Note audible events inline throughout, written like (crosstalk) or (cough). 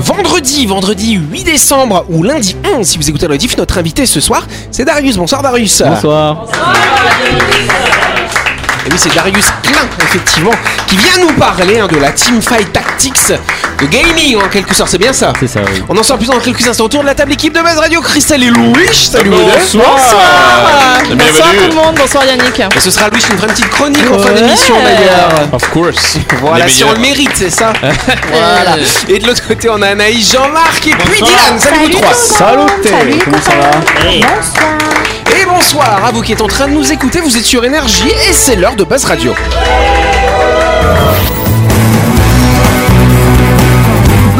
vendredi, vendredi 8 décembre ou lundi 11 si vous écoutez le diff. Notre invité ce soir, c'est Darius. Bonsoir Darius. Bonsoir. Et oui, c'est Darius Klein, effectivement, qui vient nous parler hein, de la Teamfight Tactics de gaming en quelque sorte. C'est bien ça C'est ça, oui. On en sort plus dans quelques instants autour de la table équipe de Buzz Radio, Christelle et Louis. Salut deux. Bonsoir Bonsoir tout le monde, bonsoir Yannick. Et ce sera Louis qui nous fera une petite chronique en fin d'émission d'ailleurs. Of course. Voilà, Les si on le mérite, c'est ça. voilà. Et de l'autre côté, on a Anaïs, Jean-Marc et puis Dylan. Salut, vous trois. Salut, comment ça va Et bonsoir à vous qui êtes en train de nous écouter. Vous êtes sur Énergie et c'est l'heure de Buzz Radio.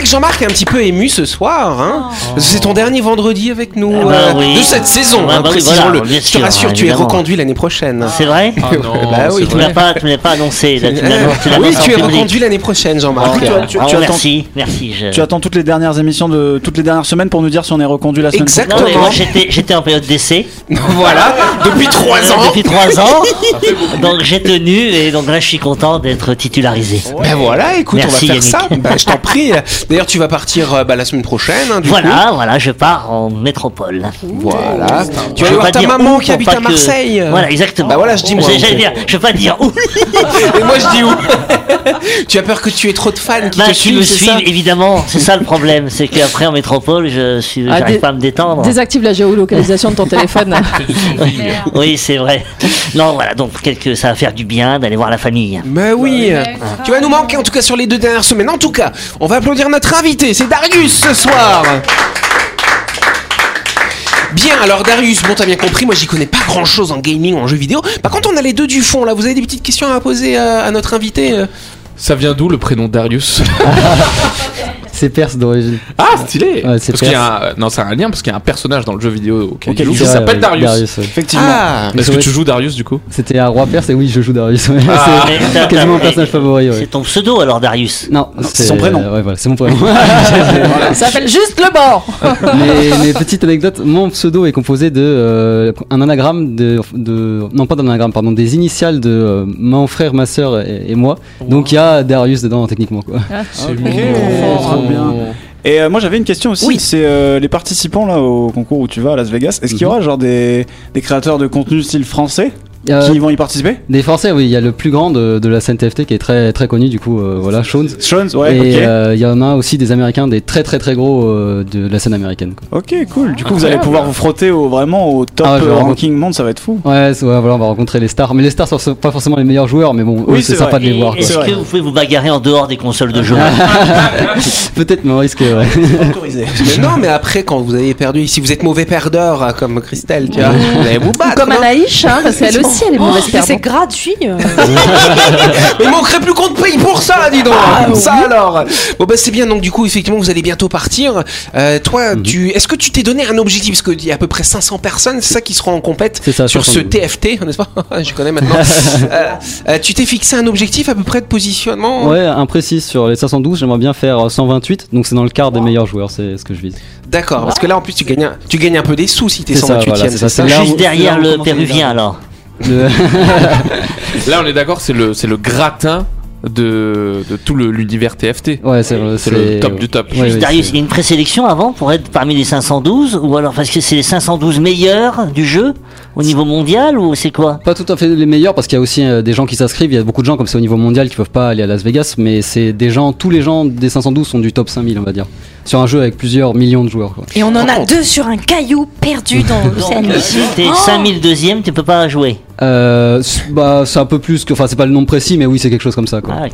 C'est vrai que Jean-Marc est un petit peu ému ce soir. Hein que c'est ton dernier vendredi avec nous Ah bah euh, oui. de cette saison. Ah hein, bah oui, voilà, Je te rassure, tu es reconduit l'année prochaine. C'est vrai Ah (laughs) non, Bah oui, Tu vrai. l'as pas, annoncé. Là, tu (laughs) oui, tu es reconduit l'année prochaine, Jean-Marc. Oh, tu as- tu- oh, tu attends- merci, merci. je- Tu attends toutes les dernières émissions de toutes les dernières semaines pour nous dire si on est reconduit la semaine mais Exactement. moi j'étais, en période d'essai. (laughs) voilà, depuis trois Euh, ans. Depuis trois ans. donc j'ai tenu et donc là je suis content d'être titularisé. Ben voilà, écoute, Merci, on va faire ça. Ben, je t'en prie. D'ailleurs, tu vas partir euh, bah, la semaine prochaine. hein, du coup. Voilà, voilà, je pars en métropole. Voilà. Tu vas Je voir pas ta dire maman où qui pour habite pas à que- Marseille. Voilà, exactement. Bah voilà, je dis moi. J'allais dire, je veux pas dire où. (laughs) Et moi, je dis où Tu as peur que tu aies trop de fans qui Bah, te qui suivent, me c'est suivent, évidemment. C'est ça le problème, c'est qu'après en métropole, je suis, Ah, j'arrive dé- pas à me détendre. Désactive la géolocalisation de ton téléphone. (laughs) (laughs) Oui, c'est vrai. Non, voilà, donc quelque, ça va faire du bien d'aller voir la famille. Mais oui, tu vas nous manquer en tout cas sur les deux dernières semaines. En tout cas, on va applaudir notre invité, c'est Darius ce soir. Bien, alors Darius, bon t'as bien compris, moi j'y connais pas grand chose en gaming, en jeux vidéo. Par contre, on a les deux du fond là. Vous avez des petites questions à poser euh, à notre invité euh Ça vient d'où le prénom Darius? (laughs) C'est perse d'origine. Ah, stylé Ouais, c'est Parce qu'il y a un... Non, c'est un lien parce qu'il y a un personnage dans le jeu vidéo auquel il il joue qui s'appelle ouais, Darius. Darius, ouais. Effectivement. Ah, Est-ce que tu joues Darius du coup? C'était un roi perse et oui, je joue Darius. Ah. C'est quasiment mon personnage favori. Ouais. C'est ton pseudo alors, Darius Non, c'est son prénom. ouais, voilà, c'est mon prénom. (laughs) (laughs) Ça s'appelle juste le bord. (laughs) mais, mais petite anecdote, mon pseudo est composé de euh, un anagramme de, de non pas d'un anagramme pardon des initiales de euh, mon frère, ma sœur et, et moi. Donc il y a Darius dedans techniquement quoi. C'est Oh. mignon. Bien. Et euh, moi j'avais une question aussi, Oui. c'est euh, les participants là au concours où tu vas à Las Vegas, est-ce qu'il y aura genre des, des créateurs de contenu style français? Qui vont y participer? Des Français, oui, il y a le plus grand de, de la scène TFT qui est très très connu du coup, euh, voilà, Shones. Sean, ouais, et euh, il y en a aussi des Américains, des très très très gros euh, de la scène américaine. Quoi. Ok, cool. Du coup, vous allez pouvoir vous frotter au, vraiment au top Ah, euh, ranking monde, ça va être fou. Ouais, voilà, on va rencontrer les stars, mais les stars sont pas forcément les meilleurs joueurs, mais bon, Oui, c'est sympa de les voir. Est-ce que vous pouvez vous bagarrer en dehors des consoles de jeu (laughs) Peut-être, mais on risque. Ouais. (laughs) Mais non, mais après, quand vous avez perdu, si vous êtes mauvais perdeur, euh, comme Christelle, tu vois, vous allez vous battre. Comme Anaïs, hein, parce qu'elle (laughs) aussi, elle est mauvaise Mais c'est gratuit. euh. (laughs) Il manquerait plus qu'on te paye pour ça, dis donc. ça alors. Bon bah c'est bien. Donc du coup, effectivement, vous allez bientôt partir. Euh, toi, tu, est-ce que tu t'es donné un objectif? Parce qu'il y a à peu près 500 personnes, c'est ça qui seront en compète C'est ça, sur ce 500. TFT, (laughs) n'est-ce pas? (laughs) Je connais maintenant. Euh, tu t'es fixé un objectif à peu près de positionnement? Ouais, imprécis sur les 512, j'aimerais bien faire euh, 128, donc c'est dans le quart des meilleurs joueurs, c'est ce que je vise. D'accord. Parce que là, en plus, tu gagnes, un, tu gagnes un peu des sous si t'es C'est ça, 128 voilà, c'est Juste derrière le péruvien alors. (laughs) Là, on est d'accord, c'est le, c'est le gratin de, de tout le- l'univers TFT. ouais, c'est le top du top. Ouais, Juste ouais, Darius, c'est- il y a une présélection avant pour être parmi les 512 ou alors parce que c'est les 512 meilleurs du jeu au niveau mondial ou c'est quoi? Pas tout à fait les meilleurs parce qu'il y a aussi euh, des gens qui s'inscrivent. Il y a beaucoup de gens comme c'est au niveau mondial qui peuvent pas aller à Las Vegas, mais c'est des gens, tous les gens des 512 sont du top 5000 on va dire. Sur un jeu avec plusieurs millions de joueurs. Quoi. Et on en a contre- deux sur un caillou perdu dans (laughs) l'océan. Si t'es Oh 5000 deuxième, tu peux pas jouer. Euh, bah c'est un peu plus que, enfin c'est pas le nombre précis, mais oui c'est quelque chose comme ça quoi. Ah.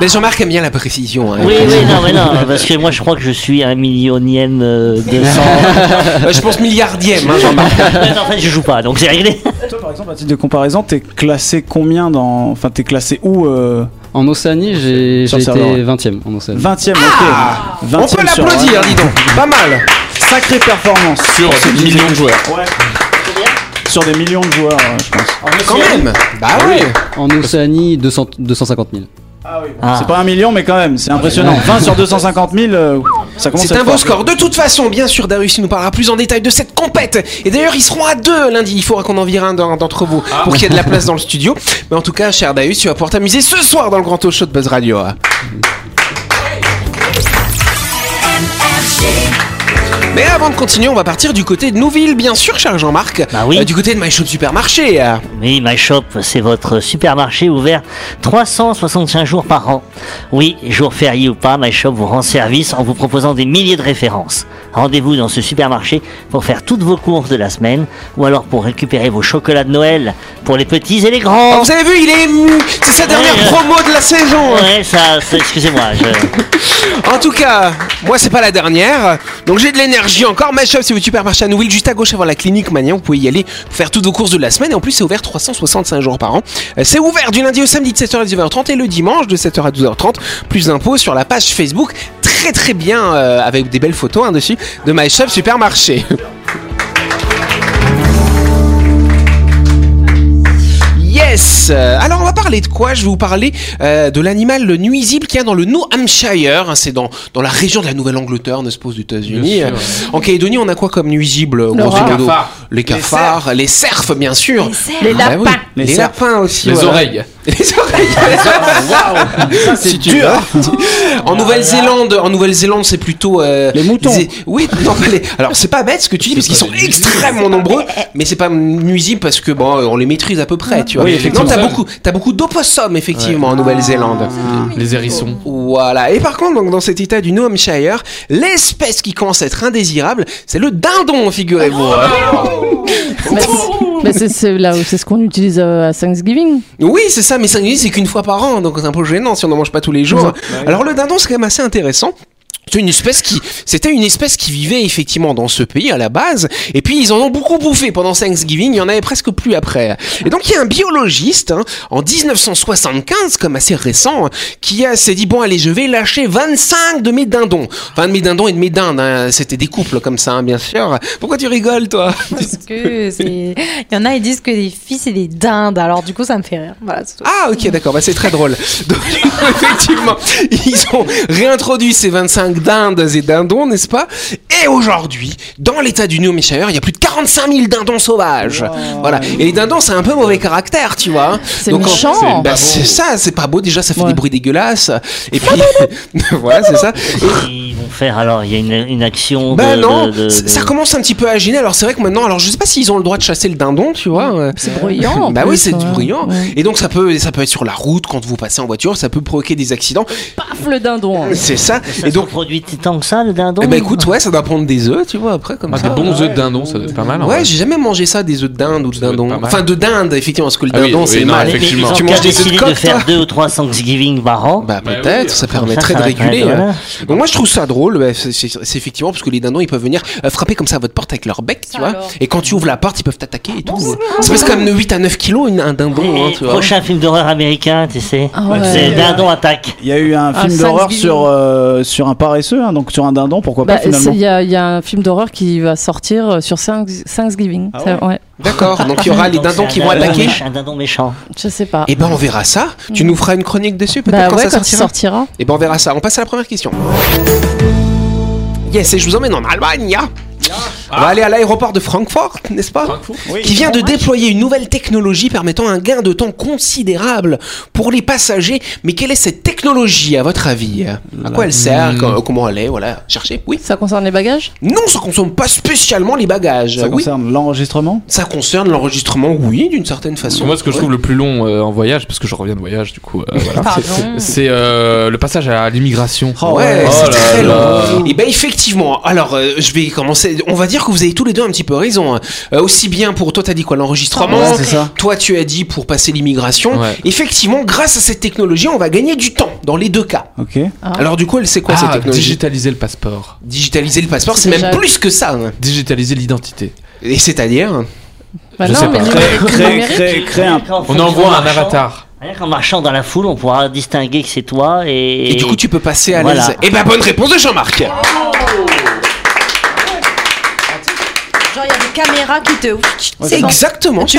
Mais Jean-Marc aime bien la précision. hein. Oui, oui, non, mais non, parce que moi je crois que je suis un millionième euh, 200. Euh, (laughs) je pense milliardième, hein, Jean-Marc. (laughs) En fait, je joue pas, donc c'est réglé. Toi, par exemple, à titre de comparaison, t'es classé combien dans. Enfin, t'es classé où euh, En Océanie j'ai j'ai été ouais. 20ème en Océanie. 20ème, ok. On 20e peut l'applaudir, dis donc. Pas mal. Sacrée performance. Sur 10 millions de joueurs. Ouais. Sur des millions de joueurs, euh, je pense. Quand même Bah oui En Océanie, 200, 250 000. Ah. C'est pas un million, mais quand même, c'est impressionnant. 20 sur 250 000, euh, ça commence C'est un beau score. De toute façon, bien sûr, Darius il nous parlera plus en détail de cette compète. Et d'ailleurs, ils seront à deux lundi. Il faudra qu'on en vire un d'en- d'entre vous pour qu'il y ait de la (laughs) place dans le studio. Mais en tout cas, cher Darius, tu vas pouvoir t'amuser ce soir dans le grand talk show de Buzz Radio. Mais avant de continuer, on va partir du côté de Nouville, bien sûr, cher Jean-Marc. Bah oui. Euh, du côté de My Shop Supermarché. euh. Oui, My Shop, c'est votre supermarché ouvert 365 jours par an. Oui, jour férié ou pas, My Shop vous rend service en vous proposant des milliers de références. Rendez-vous dans ce supermarché pour faire toutes vos courses de la semaine ou alors pour récupérer vos chocolats de Noël pour les petits et les grands. vous avez vu, il est ému. C'est sa dernière promo de la saison. Ouais, ça, ça- excusez-moi, je... (laughs) En tout cas, moi c'est pas la dernière, donc j'ai de l'énergie encore. My Shop, c'est votre supermarché à Nouville, juste à gauche avant la clinique Magnan. Vous pouvez y aller pour faire toutes vos courses de la semaine. Et en plus, c'est ouvert 365 jours par an. Euh, C'est ouvert du lundi au samedi de 7h à 19h30 et le dimanche de 7h à 12h30. Plus d'infos sur la page Facebook, très très bien, euh, avec des belles photos hein, dessus, de My Shop Supermarché. (laughs) Yes Euh, Alors on va parler de quoi? Je vais vous parler euh, de l'animal le nuisible qu'il y a dans le New Hampshire. hein, C'est dans, dans la région de la Nouvelle-Angleterre, n'est-ce pas, aux États-Unis? En Calédonie, on a quoi comme nuisible grosso modo? Les cafards, les cerfs, bien sûr. Les Ah oui, lapins. Les, Les lapins aussi. Les voilà. oreilles. Les oreilles. (laughs) (laughs) Ça, c'est dur. En Nouvelle-Zélande, en Nouvelle-Zélande, c'est plutôt euh, Les moutons. c'est- Oui, non, pas les- alors c'est pas bête ce que tu dis parce qu'ils sont extrêmement nombreux, (laughs) mais c'est pas nuisible parce que bon, on les maîtrise à peu près, tu vois. Oui, effectivement. non, t'as beaucoup, t'as beaucoup d'opossums effectivement en Nouvelle-Zélande. Les hérissons. Voilà. Et par contre, donc, dans cet état du New Hampshire, l'espèce qui commence à être indésirable, c'est le dindon, figurez-vous. Mais c'est- mais c'est- c'est là où c'est ce qu'on utilise euh, à Thanksgiving. Oui, c'est ça, mais ça c'est qu'une fois par an, donc c'est un peu gênant si on n'en mange pas tous les jours. Alors le dindon, c'est quand même assez intéressant. C'est une espèce qui, c'était une espèce qui vivait effectivement dans ce pays à la base, et puis ils en ont beaucoup bouffé pendant Thanksgiving, il y en avait presque plus après. Et donc il y a un biologiste, hein, en 1975, comme assez récent, qui a, s'est dit bon allez je vais lâcher 25 de mes dindons, enfin de mes dindons et de mes dindes, hein. c'était des couples comme ça hein, bien sûr. Pourquoi tu rigoles toi? Parce que. Il y en a, ils disent que les filles, c'est des dindes. Alors, du coup, ça me fait rire. Voilà, tout. Ah ok d'accord, bah, c'est très drôle. Donc (laughs) effectivement, ils ont réintroduit ces 25 dindes et dindons, n'est-ce pas? Et aujourd'hui, dans l'état du New Hampshire, il y a plus de 45 000 dindons sauvages. Voilà. Et les dindons, c'est un peu mauvais caractère, tu vois. C'est Donc, en- méchant. c'est Bah, c'est ça, c'est pas beau. Déjà, ça fait Ouais. des bruits dégueulasses. Et puis, (laughs) voilà, c'est ça. Ils vont faire alors, il y a une, une action Bah de, non, de- de- c- ça commence un petit peu à gêner. Alors c'est vrai que maintenant, alors je sais pas s'ils ont le droit de chasser le dindon, tu vois. euh, C'est bruyant. (laughs) Bah oui, c'est ouais. bruyant. Ouais. Et donc ça peut, ça peut être sur la route quand vous passez en voiture, ça peut provoquer des accidents. Paf le dindon. hein. C'est ça. Ça Et donc, produit tant que ça, le dindon eh ben écoute, ouais, ça doit prendre des œufs, tu vois, après comme Ah, ça. des bons œufs de dindon, ça doit être pas mal. en Ouais, vrai. j'ai jamais mangé ça, des œufs de dinde ou de Ça doit être dindon. pas mal. Enfin, de dinde, effectivement, parce que le Ah oui, dindon, oui, c'est non, mal. Mais- effectivement. Ils ont Tu qu'à manges des œufs de décider de coq, faire toi deux ou trois Thanksgiving par an. Bah Bah peut-être, ça Comme permettrait ça, de ça va réguler. être, voilà. Donc moi je trouve ça drôle, bah, c'est c'est- c'est effectivement parce que les dindons ils peuvent venir euh, frapper comme ça à votre porte avec leur bec, tu vois. alors. Et quand tu ouvres la porte, ils peuvent t'attaquer et tout. Ça pèse quand même de 8 à 9 kilos une- un dindon, hein, Et tu vois. prochain film d'horreur américain, tu sais. Ah ouais. C'est Dindon attaque. Il y a eu un Ah, film d'horreur Thanksgiving. sur, euh, sur un paresseux, hein, donc sur un dindon, pourquoi Bah, pas finalement c'est- Il y, a- il y a un film d'horreur qui va sortir euh, sur Thanks- Thanksgiving. Ah ouais. D'accord, donc il y aura les Donc, dindons qui vont attaquer. méchant- Un dindon méchant. Je sais pas. Et ben on verra ça. Tu nous feras une chronique dessus peut-être Bah quand ouais, ça quand sortira. sortira. Et ben on verra ça. On passe à la première question. Yes, et je vous emmène en Allemagne. On va aller à l'aéroport de Francfort, n'est-ce pas Qui vient de déployer une nouvelle technologie permettant un gain de temps considérable pour les passagers. Mais quelle est cette technologie à votre avis? À quoi elle sert Co- Comment elle est Voilà, cherchez. Oui. Ça concerne les bagages? Non, ça concerne pas spécialement les bagages. Ça oui. concerne l'enregistrement? Ça concerne l'enregistrement, oui, d'une certaine façon. Moi, ce que je trouve le plus long euh, en voyage, parce que je reviens de voyage, du coup, euh, voilà, (laughs) Pardon. c'est euh, le passage à l'immigration. Oh, Ouais, ouais. c'est Oh là très là. long. Et ben effectivement, alors euh, je vais commencer. On va dire que vous avez tous les deux un petit peu raison. hein. Euh, aussi bien pour toi, t'as dit quoi l'enregistrement. Ouais, c'est ça. Toi, tu as dit pour passer l'immigration. Ouais. Effectivement, grâce à cette technologie, on va gagner du temps dans les deux cas. Ok. Ah. Alors du coup, elle c'est quoi cette Ah, technologie digitaliser le passeport. Digitaliser le passeport, C'est c'est même déjà- plus que ça. hein. Digitaliser l'identité. Et c'est-à-dire Bah Je non, sais mais pas. numérique, Créer, numérique. créer, créer un. On envoie un avatar. Rien qu'en marchant dans la foule, on pourra distinguer que c'est toi et. et, du coup, tu peux passer à Voilà. l'aise. Et ben bonne réponse de Jean-Marc. Genre, il y a des caméras qui te. C'est exactement, Tu.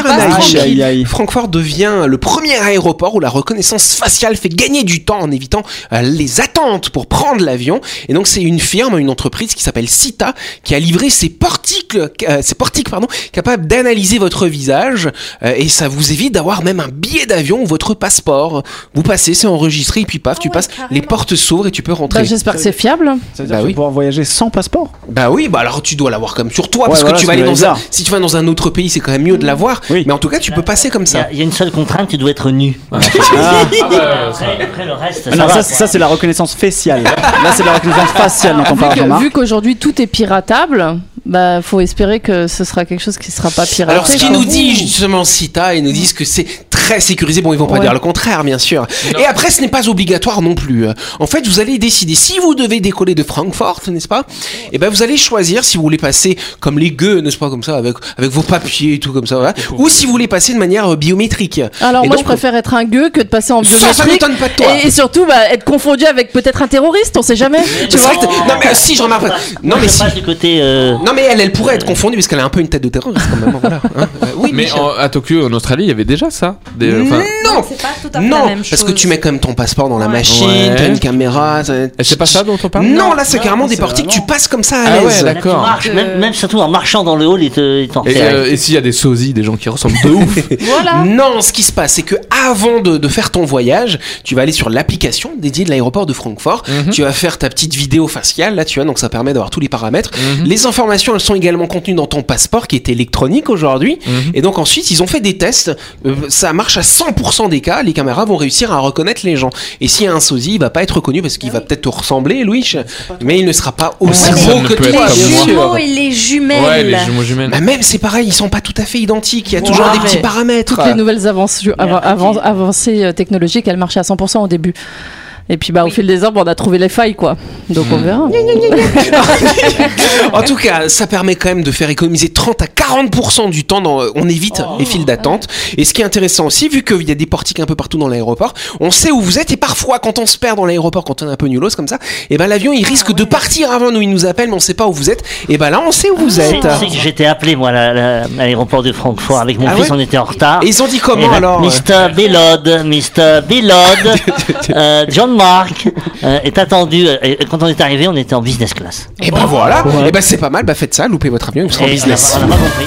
Aïe, aïe. Francfort devient le premier aéroport où la reconnaissance faciale fait gagner du temps en évitant euh, les attentes pour prendre l'avion. Et donc c'est une firme, une entreprise qui s'appelle Cita qui a livré ces portiques, euh, ces portiques pardon, capables d'analyser votre visage euh, et ça vous évite d'avoir même un billet d'avion ou votre passeport. Vous passez, c'est enregistré et puis paf, tu passes, les portes s'ouvrent et tu peux rentrer. Bah, J'espère que c'est fiable. Ça veut dire Bah que tu oui. vas pouvoir voyager sans passeport Bah oui, bah alors tu dois l'avoir comme sur toi Ouais, parce voilà, que tu vas aller dans un, si tu vas dans un autre pays, c'est quand même mieux de l'avoir. Oui. Mais en tout cas, tu peux passer comme ça. il y a une seule contrainte, tu dois être nu. (laughs) Ah. (laughs) Après, après le reste, Ah ça non, va. ça, ça, c'est la reconnaissance faciale. Là, c'est la reconnaissance faciale dont on Vu parle, vu qu'aujourd'hui tout est piratable, bah faut espérer que ce sera quelque chose qui sera pas piraté. Alors, ce qui quoi. nous dit justement Cita, ils nous disent que c'est très sécurisé. Bon, ils vont pas Ouais. dire le contraire, bien sûr. Et après, ce n'est pas obligatoire non plus. En fait, vous allez décider si vous devez décoller de Francfort, n'est-ce pas? Et ben, vous allez choisir si vous voulez passer comme les gueux, n'est-ce pas, comme ça, avec avec vos papiers et tout comme ça, voilà. ou si vous voulez passer de manière euh, biométrique. Alors Et moi donc, je préfère être un gueux que de passer en Ça, ça biométrique. m'étonne pas de toi. Et, et surtout bah, être confondu avec peut-être un terroriste, on sait jamais. (laughs) Tu vois que non mais euh, si j'en remarque. Non mais je si. côté. euh, Non mais elle, elle pourrait être confondue parce qu'elle a un peu une tête de terroriste quand même. (laughs) Voilà. hein. Euh, oui, Mais en- à Tokyo, en Australie, il y avait déjà ça. Des, non, c'est pas tout à fait non, la même parce que tu mets quand même ton passeport dans la Ouais. machine, Ouais. t'as une caméra. ça- c'est pas ça dont on parle Non, là c'est Non, carrément des portiques, tu passes comme ça à Ah ouais, l'aise. là, tu D'accord. marches, Euh, même, même surtout en marchant dans le hall, ils te- ils t'en Et, euh, et s'il y a des sosies, des gens qui ressemblent de ouf (laughs) Voilà. Non, ce qui se passe, c'est que avant de, de faire ton voyage, tu vas aller sur l'application dédiée de l'aéroport de Francfort. Mhm. Tu vas faire ta petite vidéo faciale, là, tu vois, donc ça permet d'avoir tous les paramètres. Mhm. Les informations, elles sont également contenues dans ton passeport qui est électronique aujourd'hui. Mhm. Et donc ensuite, ils ont fait des tests. Euh, ça marche à 100% des cas. Les caméras vont réussir à reconnaître les gens. Et s'il y a un sosie, il va pas être reconnu parce qu'il va peut-être te ressembler, Louis, mais il ne sera pas aussi beau que toi. sûr. jumeaux et les jumelles. Ouais, les jumeaux jumelles. Bah même c'est pareil, ils sont pas tout à fait identiques. Il y a toujours des petits paramètres. Toutes les nouvelles avances, avancées euh, technologiques, elles marchaient à 100% au début. Et puis bah au fil des ans, on a trouvé les failles quoi. Donc Hmm. on verra. (laughs) En tout cas, ça permet quand même de faire économiser 30 à 40% du temps. Dans, on évite les files d'attente. Et ce qui est intéressant aussi, vu qu'il y a des portiques un peu partout dans l'aéroport, on sait où vous êtes. Et parfois, quand on se perd dans l'aéroport, quand on est un peu nulos comme ça, et ben l'avion il risque de partir avant nous. Il nous appelle, mais on sait pas où vous êtes. Et ben là, on sait où vous sais- êtes. tu sais que j'étais appelé moi à la- la- à l'aéroport de Francfort avec mon Ah fils, ouais on était en retard. Et ils ont dit comment là, alors Mr. Bellod, Mr. Bellod, euh, John Mark (laughs) euh, est attendu. euh, Et quand on est arrivé, on était en business class. Et ben voilà. Et ben c'est pas mal. Bah faites ça, loupez votre avion, vous serez en on business. a- on a pas compris.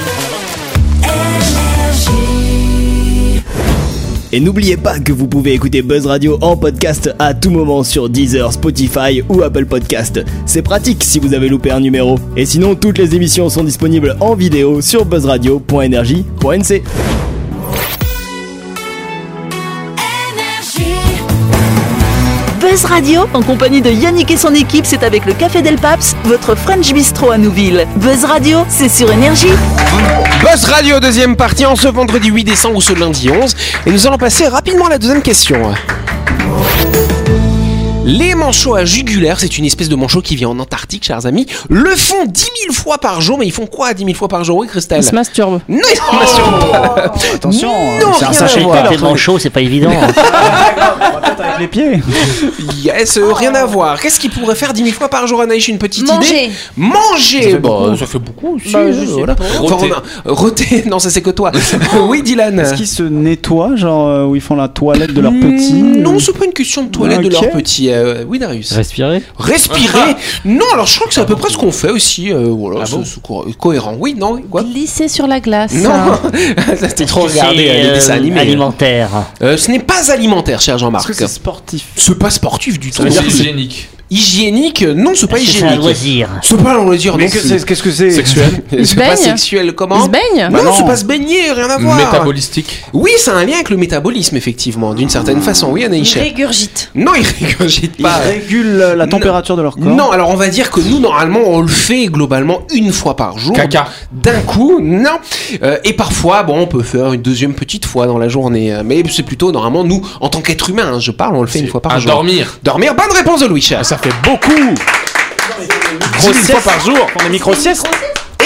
Et n'oubliez pas que vous pouvez écouter Buzz Radio en podcast à tout moment sur Deezer, Spotify ou Apple Podcast. C'est pratique si vous avez loupé un numéro. Et sinon, toutes les émissions sont disponibles en vidéo sur buzzradio.energie.nc. Buzz Radio, en compagnie de Yannick et son équipe, c'est avec le Café Del Paps, votre French Bistro à Nouville. Buzz Radio, c'est sur Énergie. Buzz Radio, deuxième partie, en ce vendredi 8 décembre ou ce lundi 11. Et nous allons passer rapidement à la deuxième question. Les manchots à jugulaire, c'est une espèce de manchot qui vit en Antarctique, chers amis, le font 10 000 fois par jour, mais ils font quoi 10 000 fois par jour Oui, Christelle Ils se masturbent. Non, ils se masturbent pas. Attention, Non, c'est un rien à sachet de voir. manchot, c'est pas évident. hein. (laughs) Avec les pieds. Yes, euh, rien à voir. Qu'est-ce qu'il pourrait faire 10 000 fois par jour, Anaïs? Une petite Manger. idée? Manger Ça fait Bon, beaucoup. ça fait beaucoup aussi. Bah, euh, je sais voilà. Enfin, Roter. on a- Roter, (laughs) non, ça c'est que toi. (laughs) oui, Dylan. Est-ce qu'ils se nettoient, genre euh, où ils font la toilette de leurs petits? Hmm, Non, c'est pas une question de toilette de Ok. leurs petits. Euh, oui, Darius. Respirer. Respirer (laughs) Non, alors je crois que c'est à peu près ce qu'on fait aussi. euh, voilà, c'est- c'est co- cohérent. Oui, non, quoi Glisser sur la glace. Non, (laughs) ça c'était trop regardé les euh, dessins animés. Alimentaire. Euh, ce n'est pas alimentaire, cher Jean-Marc. que c'est sportif C'est pas sportif du tout. C'est hygiénique. Hygiénique Non, c'est pas Est-ce que c'est un hygiénique. loisir? C'est pas un loisir Mais qu'est-ce que c'est? Sexuel. (laughs) C'est pas (laughs) sexuel, comment? Ils se baignent Non, Bah non. c'est pas se baigner, rien à voir. Métabolistique. Oui, c'est un lien avec le métabolisme, effectivement, d'une certaine façon. Oui, Ils Anaïs. régurgitent. Non, il régurgite Ils pas. régulent la Non. température de leur corps Non, alors on va dire que nous, normalement, on le fait globalement une fois par jour. Caca. D'un coup, non. Euh, et parfois, bon, on peut faire une deuxième petite fois dans la journée. Mais c'est plutôt, normalement, nous, en tant qu'être humain, hein, je parle, on le fait une fois par À jour. dormir. Dormir, bonne réponse de Louis. Ça fait beaucoup. Grosse fois par jour. Font des micro-siestes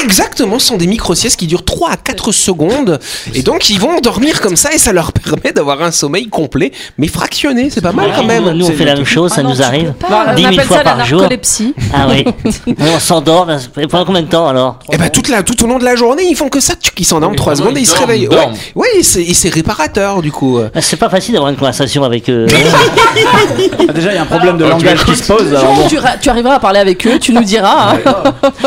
Exactement, ce sont des micro-siestes qui durent 3 à 4 secondes. Et donc, ils vont dormir comme ça et ça leur permet d'avoir un sommeil complet, mais fractionné. C'est pas mal quand même. Nous, nous, on fait la même chose, ça nous arrive. Bah, 10 on 000 appelle fois ça la par jour. narcolepsie. Ah oui. (laughs) on s'endort. Pendant combien de temps alors Eh ben, tout toute la, tout au long de la journée, ils font que ça. Ils s'endorment 3 secondes et ils se réveillent. Ouais, ouais, et c'est réparateur du coup. Ah, C'est pas facile d'avoir une conversation avec eux. (laughs) Ah, déjà, il y a un problème de langage qui se pose. Tu, ra- tu arriveras à parler avec eux, tu nous diras. hein.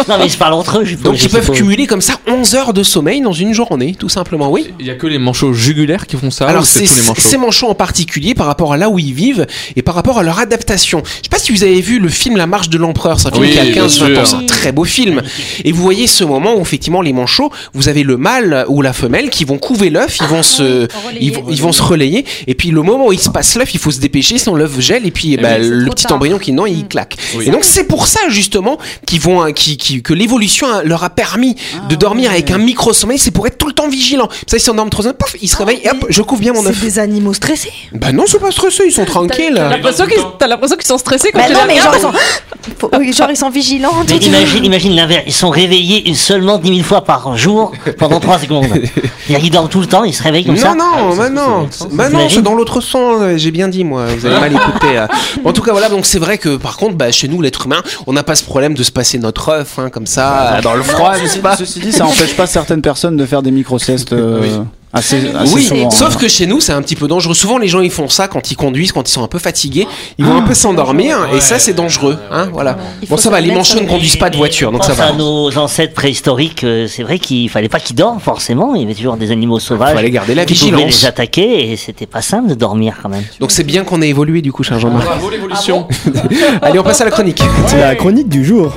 non, mais ils se parlent entre eux. Donc ils peuvent cumuler comme ça 11 heures de sommeil dans une journée, tout simplement. Oui. Il y a que les manchots jugulaires qui font ça Alors c'est ces manchots en particulier par rapport à là où ils vivent et par rapport à leur adaptation. Je sais pas si vous avez vu le film La Marche de l'Empereur, c'est un film Oui, qui a bien 15 20 ans, un très beau film. Et vous voyez ce moment où effectivement les manchots, vous avez le mâle ou la femelle qui vont couver l'œuf, ils vont se ils vont, ils vont se relayer et puis le moment où il se passe l'œuf, il faut se dépêcher sinon l'œuf gèle et puis bah, oui, c'est le petit tard. embryon qui non, il claque. Oui. Et donc c'est pour ça justement qu'ils vont qui, qui- que l'évolution leur a permis de dormir avec un micro sommeil, c'est pour être tout le temps vigilant. Ça ils s'endorment trop pouf, ils se réveillent et hop, je couvre bien mon C'est œuf. des animaux stressés. Bah non, ils sont pas stressés, ils sont tranquilles. T'as l'impression qu'ils t'as l'impression qu'ils sont stressés quand Bah tu non, les mais genre ils sont, Faut- oui, genre, ils sont vigilants. Mais imagine, imagine l'inverse. Ils sont réveillés une- seulement 10 000 fois par jour pendant 3 secondes. (laughs) Qu'ils dorment tout le temps, ils se réveillent comme non, ça. non, bah non, bah non, c'est dans l'autre sens. euh, J'ai bien dit, moi. Vous avez mal écouté. euh. En tout cas, voilà. Donc c'est vrai que, par contre, bah, chez nous, l'être humain, on n'a pas ce problème de se passer notre œuf, hein, comme ça, dans le pas Ceci dit, ça empêche pas certaines personnes de faire des micro-siestes euh, assez, assez Oui, souvent. sauf que chez nous, c'est un petit peu dangereux. Souvent, les gens, ils font ça quand ils conduisent, quand ils sont un peu fatigués. Ils vont un peu s'endormir, et ça, c'est dangereux. Hein, voilà. Bon, ça va, les manchots ne conduisent pas de voiture, donc ça va. à nos ancêtres préhistoriques, euh, c'est vrai qu'il fallait pas qu'ils dorment forcément. Il y avait toujours des animaux sauvages. fallait garder la vigilance. les attaquer et c'était pas simple de dormir quand même. Donc c'est bien qu'on ait évolué, du coup, cher Jean-Marc. Bravo l'évolution. (laughs) Allez, on passe à la chronique. C'est la chronique du jour.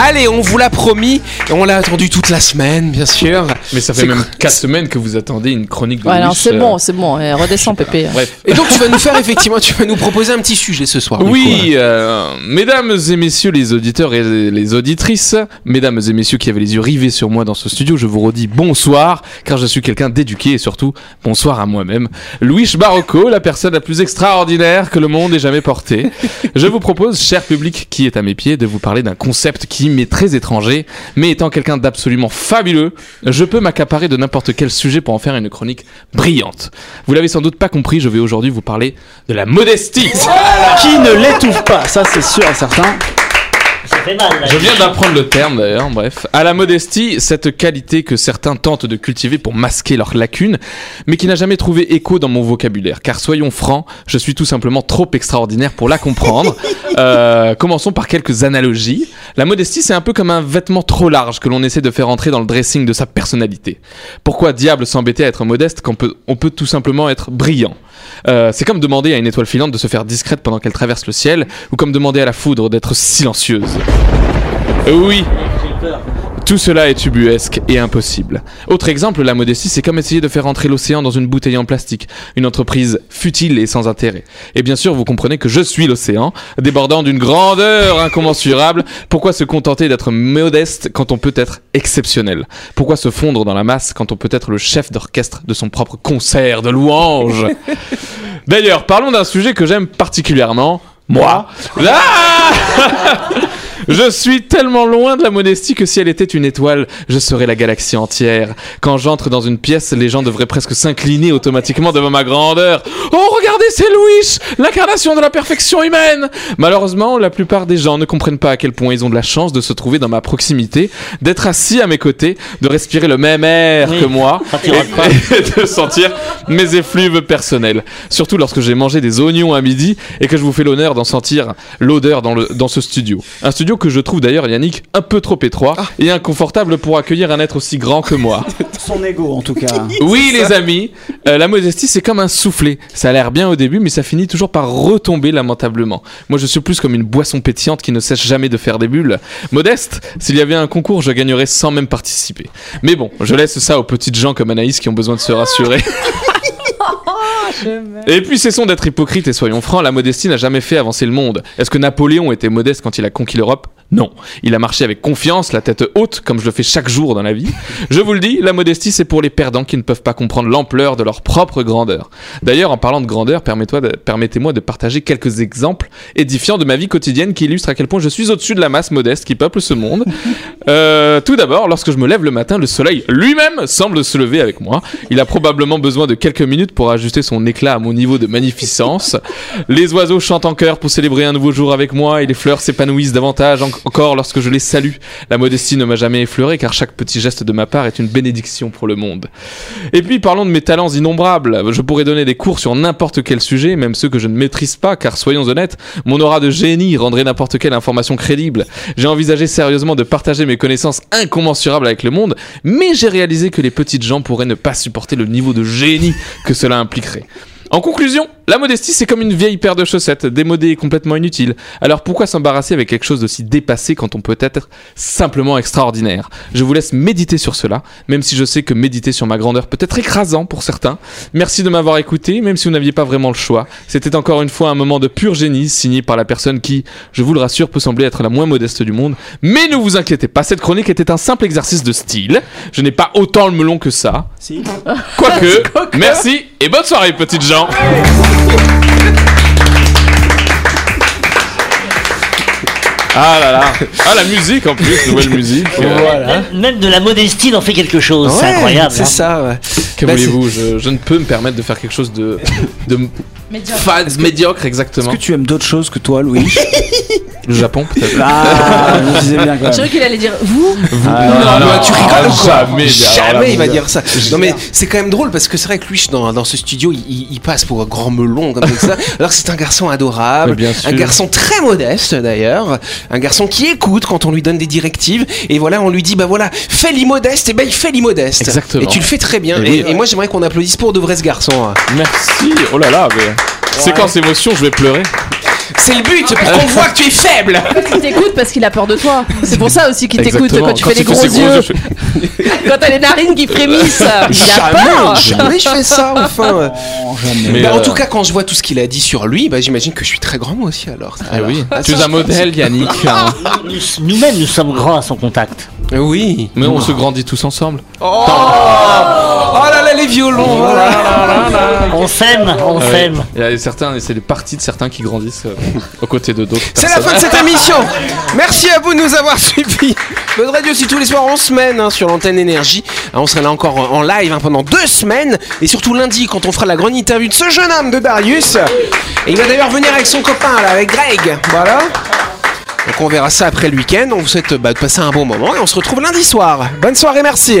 Allez, on vous l'a promis, et on l'a attendu toute la semaine, bien sûr. Mais ça fait même quoi 4 semaines que vous attendez une chronique de Ouais, alors c'est euh, bon, c'est bon. eh, Redescends, (laughs) Pépé. Bref. Et donc tu vas nous faire effectivement, tu vas nous proposer un petit sujet ce soir. Oui, euh, mesdames et messieurs les auditeurs et les auditrices, mesdames et messieurs qui avaient les yeux rivés sur moi dans ce studio, je vous redis bonsoir, car je suis quelqu'un d'éduqué et surtout bonsoir à moi-même. Louis Barocco, la personne la plus extraordinaire que le monde ait jamais portée. (laughs) Je vous propose, cher public qui est à mes pieds, de vous parler d'un concept qui m'est très étranger, mais étant quelqu'un d'absolument fabuleux, je peux m'accaparer de n'importe quel sujet pour en faire une chronique brillante. Vous l'avez sans doute pas compris, je vais aujourd'hui vous parler de la modestie. Qui ne l'étouffe pas, ça c'est sûr et certain. Ça fait mal. là. Je viens d'apprendre le terme d'ailleurs, bref. À la modestie, cette qualité que certains tentent de cultiver pour masquer leurs lacunes, mais qui n'a jamais trouvé écho dans mon vocabulaire. Car soyons francs, je suis tout simplement trop extraordinaire pour la comprendre. (laughs) Euh, commençons par quelques analogies. La modestie, c'est un peu comme un vêtement trop large que l'on essaie de faire entrer dans le dressing de sa personnalité. Pourquoi diable s'embêter à être modeste quand on peut, on peut tout simplement être brillant? Euh, c'est comme demander à une étoile filante de se faire discrète pendant qu'elle traverse le ciel, ou comme demander à la foudre d'être silencieuse. Oui. Tout cela est ubuesque et impossible. Autre exemple, la modestie, c'est comme essayer de faire entrer l'océan dans une bouteille en plastique, une entreprise futile et sans intérêt. Et bien sûr, vous comprenez que je suis l'océan, débordant d'une grandeur incommensurable. Pourquoi se contenter d'être modeste quand on peut être exceptionnel? Pourquoi se fondre dans la masse quand on peut être le chef d'orchestre de son propre concert de louanges D'ailleurs, parlons d'un sujet que j'aime particulièrement. Moi. Ah Je suis tellement loin de la modestie que si elle était une étoile, je serais la galaxie entière. Quand j'entre dans une pièce, les gens devraient presque s'incliner automatiquement devant ma grandeur. Oh, regardez, c'est Louis, l'incarnation de la perfection humaine. Malheureusement, la plupart des gens ne comprennent pas à quel point ils ont de la chance de se trouver dans ma proximité, d'être assis à mes côtés, de respirer le même air Oui, que moi (laughs) pas. et de sentir mes effluves personnels. Surtout lorsque j'ai mangé des oignons à midi et que je vous fais l'honneur d'en sentir l'odeur dans, le, dans ce studio. Un studio que je trouve d'ailleurs, Yannick, un peu trop étroit et inconfortable pour accueillir un être aussi grand que moi. (laughs) Son ego en tout cas. (laughs) Oui, les amis, euh, la modestie, c'est comme un soufflet. Ça a l'air bien au début, mais ça finit toujours par retomber lamentablement. Moi, je suis plus comme une boisson pétillante qui ne cesse jamais de faire des bulles. Modeste, s'il y avait un concours, je gagnerais sans même participer. Mais bon, je laisse ça aux petites gens comme Anaïs qui ont besoin de se rassurer. (laughs) Et puis cessons d'être hypocrites et soyons francs, la modestie n'a jamais fait avancer le monde. Est-ce que Napoléon était modeste quand il a conquis l'Europe? Non. Il a marché avec confiance, la tête haute, comme je le fais chaque jour dans la vie. Je vous le dis, la modestie c'est pour les perdants qui ne peuvent pas comprendre l'ampleur de leur propre grandeur. D'ailleurs, en parlant de grandeur, permettez-moi de, partager quelques exemples édifiants de ma vie quotidienne qui illustrent à quel point je suis au-dessus de la masse modeste qui peuple ce monde. (laughs) Euh, tout d'abord, lorsque je me lève le matin, le soleil lui-même semble se lever avec moi. Il a probablement besoin de quelques minutes pour ajuster son éclat à mon niveau de magnificence. Les oiseaux chantent en chœur pour célébrer un nouveau jour avec moi et les fleurs s'épanouissent davantage en- encore lorsque je les salue. La modestie ne m'a jamais effleuré car chaque petit geste de ma part est une bénédiction pour le monde. Et puis parlons de mes talents innombrables. Je pourrais donner des cours sur n'importe quel sujet, même ceux que je ne maîtrise pas, car soyons honnêtes, mon aura de génie rendrait n'importe quelle information crédible. J'ai envisagé sérieusement de partager mes connaissances incommensurables avec le monde, mais j'ai réalisé que les petites gens pourraient ne pas supporter le niveau de génie que cela impliquerait. En conclusion, la modestie c'est comme une vieille paire de chaussettes, démodée et complètement inutile. Alors pourquoi s'embarrasser avec quelque chose d'aussi dépassé quand on peut être simplement extraordinaire? Je vous laisse méditer sur cela, même si je sais que méditer sur ma grandeur peut être écrasant pour certains. Merci de m'avoir écouté, même si vous n'aviez pas vraiment le choix. C'était encore une fois un moment de pur génie signé par la personne qui, je vous le rassure, peut sembler être la moins modeste du monde. Mais ne vous inquiétez pas, cette chronique était un simple exercice de style. Je n'ai pas autant le melon que ça. Si. Quoique, (laughs) merci et bonne soirée petites gens. Ah là là, ah la musique en plus, nouvelle musique. euh, Même, de la modestie en fait quelque chose, c'est incroyable. C'est hein. ça, ouais. Que Bah, voulez-vous je, je ne peux me permettre de faire quelque chose de, de Médiocre. médiocre Est-ce exactement. que tu aimes d'autres choses que toi, Louis? (laughs) Le Japon peut-être. Ah, (laughs) je me disais bien quand Je même. croyais qu'il allait dire vous. Ah, Non, non, tu rigoles ou quoi jamais, Jamais il va vous- dire ça. Non mais c'est quand même drôle parce que c'est vrai que lui dans, dans ce studio il, passe pour un grand melon comme ça. (laughs) Alors que c'est un garçon adorable, Mais bien sûr. un garçon très modeste d'ailleurs, un garçon qui écoute quand on lui donne des directives et voilà on lui dit bah voilà fais l'immodeste et ben il fait l'immodeste. Exactement. Et tu le fais très bien. Et Et, oui. et moi j'aimerais qu'on applaudisse pour de vrais ce garçon. hein. Merci. Oh là là, mais séquence émotion, je vais pleurer. C'est le but pour qu'on voit que tu es faible. (laughs) Il t'écoute parce qu'il a peur de toi. C'est pour ça aussi qu'il t'écoute quand tu fais les il gros yeux, quand t'as les narines qui frémissent. (laughs) Il a peur. Jamais, jamais je fais ça enfin. (laughs) Oh, Bah, En euh, tout cas, quand je vois tout ce qu'il a dit sur lui, bah, j'imagine que je suis très grand moi aussi alors. Ah Alors, oui, ah, tu es un modèle Yannick. hein. Nous- Nous-mêmes, nous sommes grands à son contact. Oui. Mais on se grandit tous ensemble. Oh, oh là là, les violons. oh là là là là. On s'aime, on s'aime. Il y a certains, et c'est les parties de certains qui grandissent euh, (laughs) aux côtés de d'autres. C'est la fin de cette émission. (laughs) Merci à vous de nous avoir suivis. Buzz Radio aussi tous les soirs en semaine hein, sur l'antenne énergie. Ah, On sera là encore en live hein, pendant deux semaines et surtout lundi quand on fera la grande interview de ce jeune homme de Darius. Et il va d'ailleurs venir avec son copain là, avec Greg. Voilà. Donc on verra ça après le week-end. On vous souhaite bah, de passer un bon moment et on se retrouve lundi soir. Bonne soirée, merci.